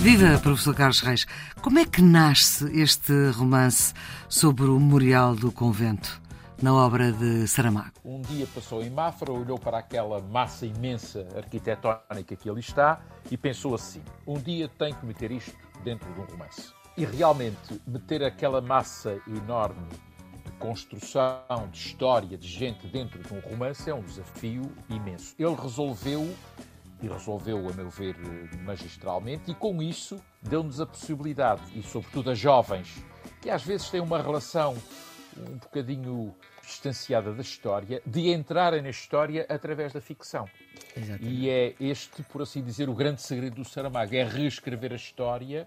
Viva, professor Carlos Reis. Como é que nasce este romance sobre o memorial do convento? na obra de Saramago. Um dia passou em Mafra, olhou para aquela massa imensa arquitetónica que ali está e pensou assim: um dia tem que meter isto dentro de um romance. E realmente, meter aquela massa enorme construção, de história, de gente dentro de um romance é um desafio imenso. Ele resolveu e resolveu, a meu ver, magistralmente, e com isso deu-nos a possibilidade, e sobretudo a jovens, que às vezes têm uma relação um bocadinho distanciada da história, de entrarem na história através da ficção. Exatamente. E é este, por assim dizer, o grande segredo do Saramago, é reescrever a história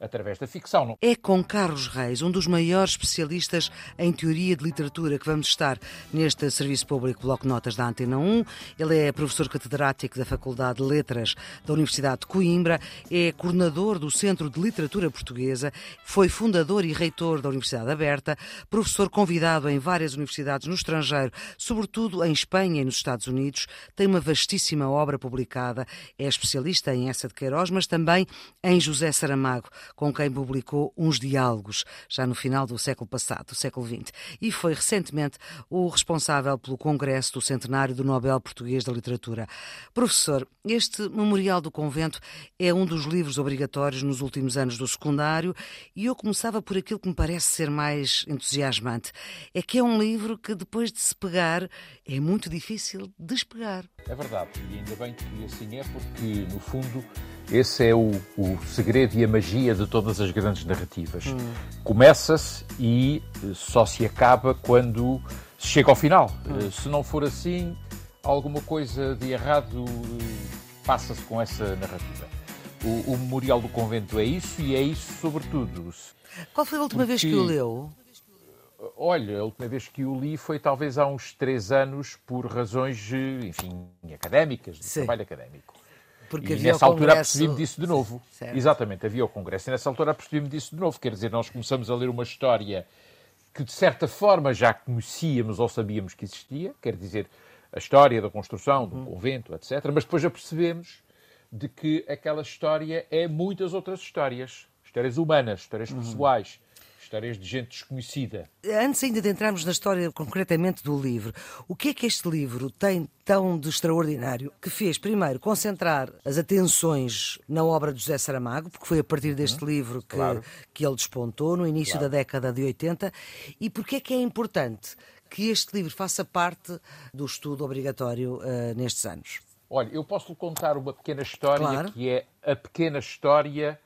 através da ficção. É com Carlos Reis, um dos maiores especialistas em teoria de literatura, que vamos estar neste Serviço Público Bloco Notas da Antena 1. Ele é professor catedrático da Faculdade de Letras da Universidade de Coimbra, é coordenador do Centro de Literatura Portuguesa, foi fundador e reitor da Universidade Aberta, professor convidado em várias universidades no estrangeiro, sobretudo em Espanha e nos Estados Unidos, tem uma vastíssima obra publicada, é especialista em essa de Queiroz, mas também em José Saramago com quem publicou uns diálogos, já no final do século passado, do século XX, e foi recentemente o responsável pelo Congresso do Centenário do Nobel Português da Literatura. Professor, este Memorial do Convento é um dos livros obrigatórios nos últimos anos do secundário e eu começava por aquilo que me parece ser mais entusiasmante. É que é um livro que depois de se pegar é muito difícil despegar. É verdade, e ainda bem que assim é, porque no fundo esse é o, o segredo e a magia de todas as grandes narrativas. Hum. Começa-se e eh, só se acaba quando se chega ao final. Hum. Eh, se não for assim, alguma coisa de errado eh, passa-se com essa narrativa. O, o, Memorial do Convento é isso e é isso sobretudo. Qual foi a última Porque... vez que o leu? Olha, a última vez que o li foi talvez há uns três anos por razões, enfim, académicas, de Sim. trabalho académico. Porque e nessa altura apercebi-me disso de novo. Certo. Exatamente, havia o Congresso. E nessa altura apercebi-me disso de novo. Quer dizer, nós começamos a ler uma história que de certa forma já conhecíamos ou sabíamos que existia, quer dizer, a história da construção do uhum. convento, etc. Mas depois apercebemos de que aquela história é muitas outras histórias. Histórias humanas, histórias uhum. pessoais, histórias de gente desconhecida. Antes ainda de entrarmos na história concretamente do livro, o que é que este livro tem tão de extraordinário que fez, primeiro, concentrar as atenções na obra de José Saramago, porque foi a partir deste uhum, livro que, claro. que ele despontou, no início claro. da década de 80, e porque é que é importante que este livro faça parte do estudo obrigatório uh, nestes anos? Olha, eu posso lhe contar uma pequena história claro. que é a pequena história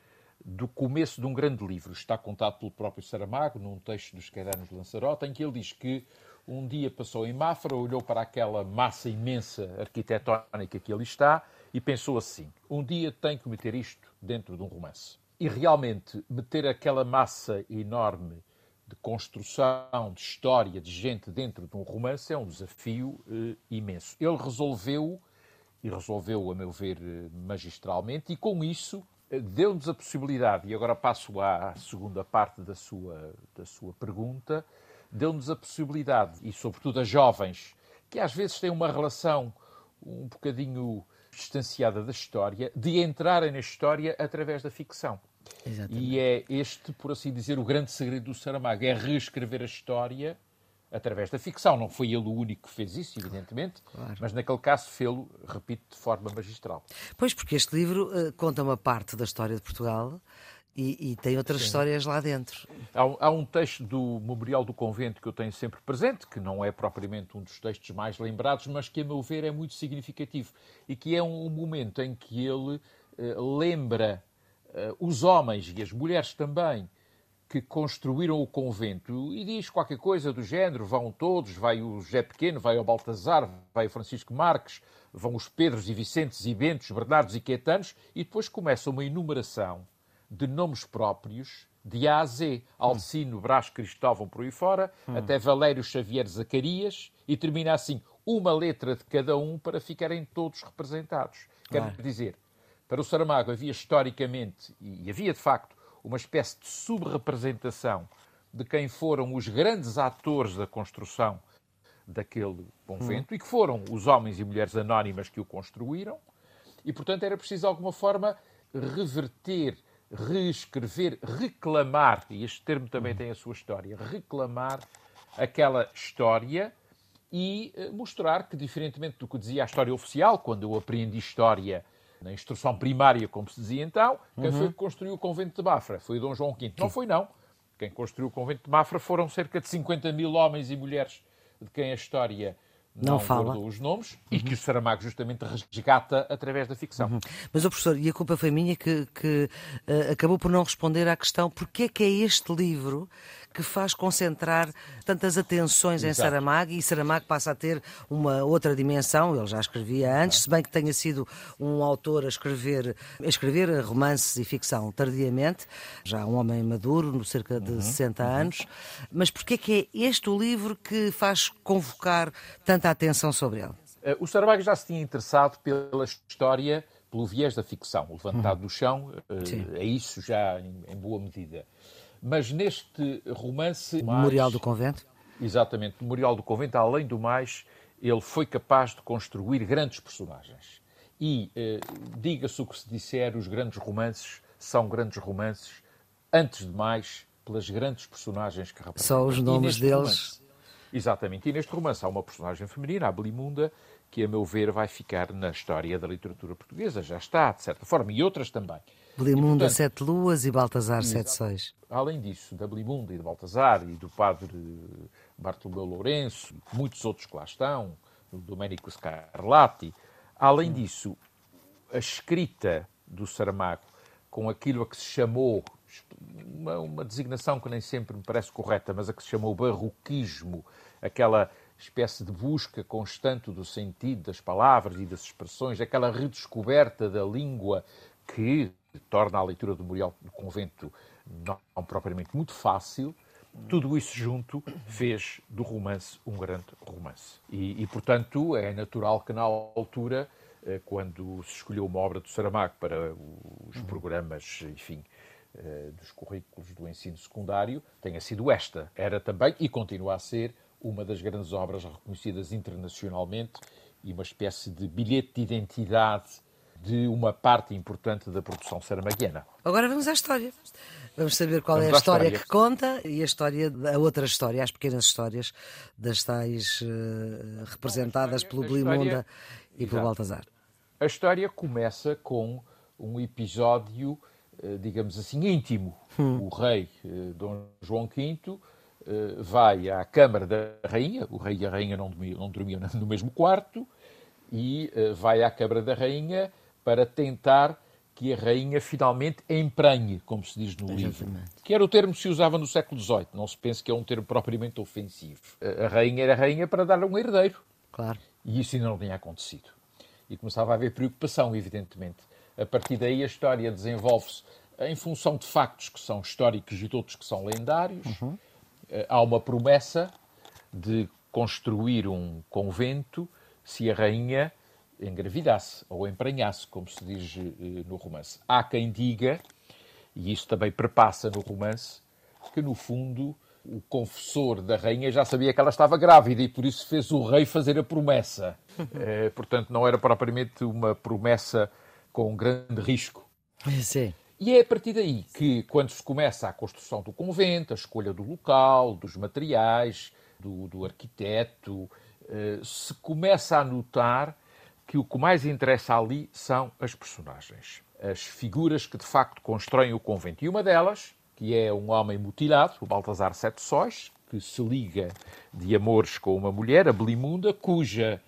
do começo de um grande livro. Está contado pelo próprio Saramago, num texto dos Cadernos de Lanzarote, em que ele diz que um dia passou em Mafra, olhou para aquela massa imensa arquitetónica que ali está e pensou assim: um dia tenho que meter isto dentro de um romance. E realmente, meter aquela massa enorme de construção, de história, de gente dentro de um romance é um desafio eh, imenso. Ele resolveu, e resolveu, a meu ver, eh, magistralmente, e com isso deu-nos a possibilidade, e agora passo à segunda parte da sua, da sua pergunta, deu-nos a possibilidade, e sobretudo a jovens, que às vezes têm uma relação um bocadinho distanciada da história, de entrarem na história através da ficção. Exatamente. E é este, por assim dizer, o grande segredo do Saramago, é reescrever a história através da ficção. Não foi ele o único que fez isso, evidentemente, claro. mas naquele caso fê-lo, repito, de forma magistral. Pois, porque este livro uh, conta uma parte da história de Portugal e, e tem outras Sim. histórias lá dentro. Há, há, um texto do Memorial do Convento que eu tenho sempre presente, que não é propriamente um dos textos mais lembrados, mas que, a meu ver, é muito significativo e que é um, um momento em que ele uh, lembra uh, os homens e as mulheres também que construíram o convento e diz qualquer coisa do género: vão todos, vai o José Pequeno, vai o Baltazar, vai o Francisco Marques, vão os Pedros e Vicentes e Bentos, Bernardos e Quetanos, e depois começa uma enumeração de nomes próprios de A a Z, Alcino, Brás, Cristóvão, por aí fora, hum. até Valério Xavier Zacarias, e termina assim, uma letra de cada um para ficarem todos representados. Quer dizer, para o Saramago havia historicamente, e havia de facto, uma espécie de subrepresentação de quem foram os grandes atores da construção daquele convento hum. e que foram os homens e mulheres anónimas que o construíram. E, portanto, era preciso, de alguma forma, reverter, reescrever, reclamar, e este termo também hum. tem a sua história, reclamar aquela história e eh, mostrar que, diferentemente do que dizia a história oficial, quando eu aprendi história na instrução primária, como se dizia então, quem uhum. foi que construiu o convento de Mafra? Foi Dom João V. Não foi, não. Quem construiu o convento de Mafra foram cerca de 50 mil homens e mulheres de quem a história não, não fala. os nomes uhum. e que o Saramago justamente resgata através da ficção. Uhum. Mas, o professor, e a culpa foi minha que, que uh, acabou por não responder à questão porque é que é este livro que faz concentrar tantas atenções Exato. em Saramago e Saramago passa a ter uma outra dimensão, ele já escrevia antes, se bem que tenha sido um autor a escrever, a escrever romances e ficção tardiamente, já um homem maduro, cerca de uhum. 60 uhum. anos, mas porquê é que é este o livro que faz convocar tanta atenção sobre ele? Eh, o Saramago já se tinha interessado pela história pelo viés da ficção, o levantado uhum. do chão, é isso já em, em boa medida. Mas neste romance. Memorial mais, do Convento? Exatamente, Memorial do Convento, além do mais, ele foi capaz de construir grandes personagens. E, eh, diga-se o que se disser, os grandes romances são grandes romances, antes de mais, pelas grandes personagens que representam. Só os nomes deles. Romance, exatamente. E neste romance há uma personagem feminina, a Belimunda, que, a meu ver, vai ficar na história da literatura portuguesa. Já está, de certa forma, e outras também. Belimunda, Sete Luas e Baltazar, Sete Sóis. Além disso, da Belimunda e de Baltazar e do padre Bartolomeu Lourenço, muitos outros que lá estão, o Domenico Scarlatti. Além disso, a escrita do Saramago com aquilo a que se chamou, uma, uma designação que nem sempre me parece correta, mas a que se chamou barroquismo, aquela espécie de busca constante do sentido das palavras e das expressões, aquela redescoberta da língua que torna a leitura do Memorial do Convento não, não propriamente muito fácil, tudo isso junto fez do romance um grande romance. E, e, portanto, é natural que na altura, eh, quando se escolheu uma obra do Saramago para os uhum. programas, enfim, eh, dos currículos do ensino secundário, tenha sido esta. Era também, e continua a ser, uma das grandes obras reconhecidas internacionalmente e uma espécie de bilhete de identidade de uma parte importante da produção saramaguiana. Agora vamos à história. Vamos saber qual vamos é a história, história, que conta e a história, a outra história, as pequenas histórias das tais uh, representadas pelo Blimunda e pelo Baltazar. A história começa com um episódio, uh, digamos assim, íntimo. Hum. O rei uh, Dom João V vai à Câmara da Rainha, o rei e a rainha não dormiam, não dormiam no mesmo quarto, e vai à Câmara da Rainha para tentar que a rainha finalmente emprenhe, como se diz no livro. Que era o termo que se usava no século XVIII. Não se pense que é um termo propriamente ofensivo. A rainha era rainha para dar um herdeiro. Claro. E isso ainda não tinha acontecido. E começava a haver preocupação, evidentemente. A partir daí a história desenvolve-se em função de factos que são históricos e de outros que são lendários. Uhum. Eh, há uma promessa de construir um convento se a rainha engravidasse ou emprenhasse, como se diz eh, no romance. Há quem diga, e isso também perpassa no romance, que no fundo o confessor da rainha já sabia que ela estava grávida e por isso fez o rei fazer a promessa. É, portanto, não era propriamente uma promessa com grande risco. Sim. E é a partir daí que, quando se começa a construção do convento, a escolha do local, dos materiais, do, do arquiteto, eh, se começa a notar que o que mais interessa ali são as personagens, as figuras que de facto constroem o convento. E uma delas, que é um homem mutilado, o Baltazar Sete Sóis, que se liga de amores com uma mulher, a Belimunda, cuja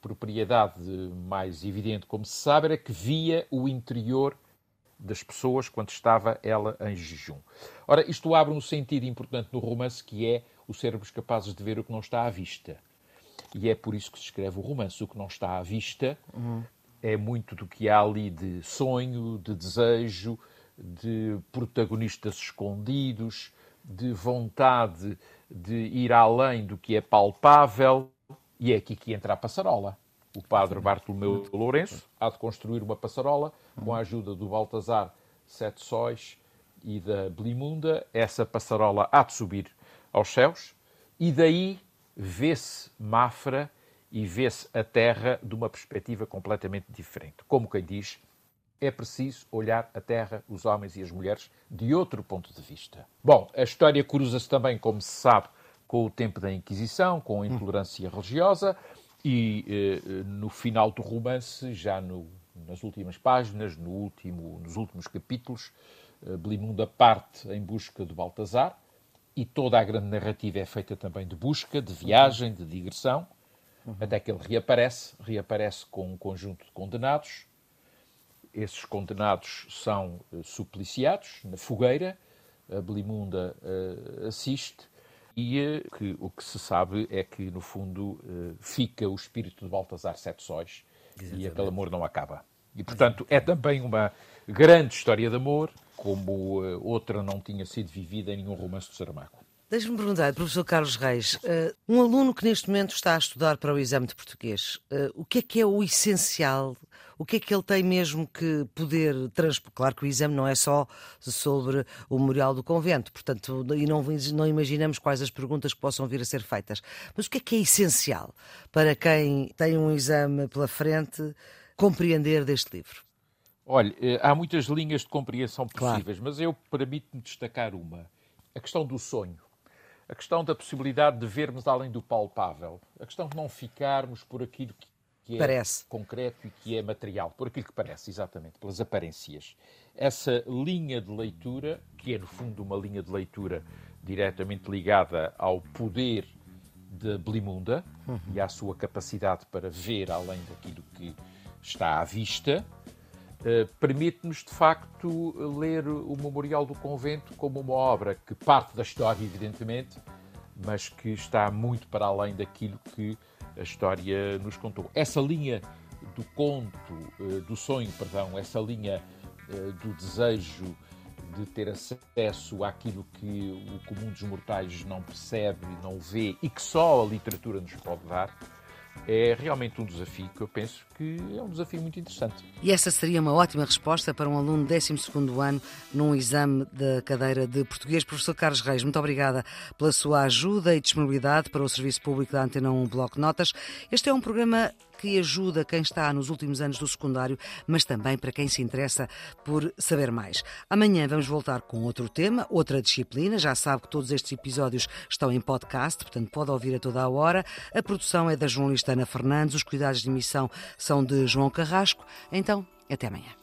propriedade mais evidente, como se sabe, era que via o interior das pessoas quando estava ela em jejum. Ora, isto abre um sentido importante no romance que é os sermos capazes de ver o que não está à vista. E é por isso que se escreve o romance. O que não está à vista uhum. é muito do que há ali de sonho, de desejo, de protagonistas escondidos, de vontade de ir além do que é palpável. E é aqui que entra a passarola. O padre Bartolomeu Lourenço há de construir uma passarola com a ajuda do Baltazar Sete Sóis e da Blimunda, essa passarola há de subir aos céus e daí vê-se Mafra e vê-se a Terra de uma perspectiva completamente diferente. Como quem diz, é preciso olhar a Terra, os homens e as mulheres de outro ponto de vista. Bom, a história cruza-se também, como se sabe, com o tempo da Inquisição, com a intolerância religiosa e eh, no final do romance, já no, nas últimas páginas, no último, nos últimos capítulos, eh, Blimunda parte em busca de Baltazar e toda a grande narrativa é feita também de busca, de viagem, de digressão, uhum. até que ele reaparece, reaparece com um conjunto de condenados. Esses condenados são uh, supliciados na fogueira, a Belimunda uh, assiste, e que, o que se sabe é que, no fundo, fica o espírito de Baltasar Sete Sóis Exatamente. e aquele amor não acaba. E, portanto, é também uma grande história de amor, como outra não tinha sido vivida em nenhum romance do Saramago. Deixe-me perguntar, professor Carlos Reis, uh, um aluno que neste momento está a estudar para o exame de português, o que é que é o essencial? O que é que ele tem mesmo que poder transpor? Claro que o exame não é só sobre o memorial do convento, portanto, e não, não imaginamos quais as perguntas que possam vir a ser feitas. Mas o que é que é essencial para quem tem um exame pela frente compreender deste livro? Olha, eh, há muitas linhas de compreensão possíveis, claro. mas eu permito-me destacar uma. A questão do sonho a questão da possibilidade de vermos além do palpável, a questão de não ficarmos por aquilo que é parece. concreto e que é material, por aquilo que parece, exatamente, pelas aparências. Essa linha de leitura, que é no fundo uma linha de leitura diretamente ligada ao poder de Blimunda uhum. e à sua capacidade para ver além daquilo que está à vista, Uh, permite-nos, de facto, ler o Memorial do Convento como uma obra que parte da história, evidentemente, mas que está muito para além daquilo que a história nos contou. Essa linha do conto, uh, do sonho, perdão, essa linha uh, do desejo de ter acesso àquilo que o comum dos mortais não percebe, não vê e que só a literatura nos pode dar, é realmente um desafio que eu penso que é um desafio muito interessante. E essa seria uma ótima resposta para um aluno do 12 ano num exame da cadeira de português. Professor Carlos Reis, muito obrigada pela sua ajuda e disponibilidade para o Serviço Público da Antena 1 Bloco Notas. Este é um programa que ajuda quem está nos últimos anos do secundário, mas também para quem se interessa por saber mais. Amanhã vamos voltar com outro tema, outra disciplina. Já sabe que todos estes episódios estão em podcast, portanto pode ouvir a toda a hora. A produção é da jornalista Ana Fernandes, os cuidados de emissão são de João Carrasco. Então, até amanhã.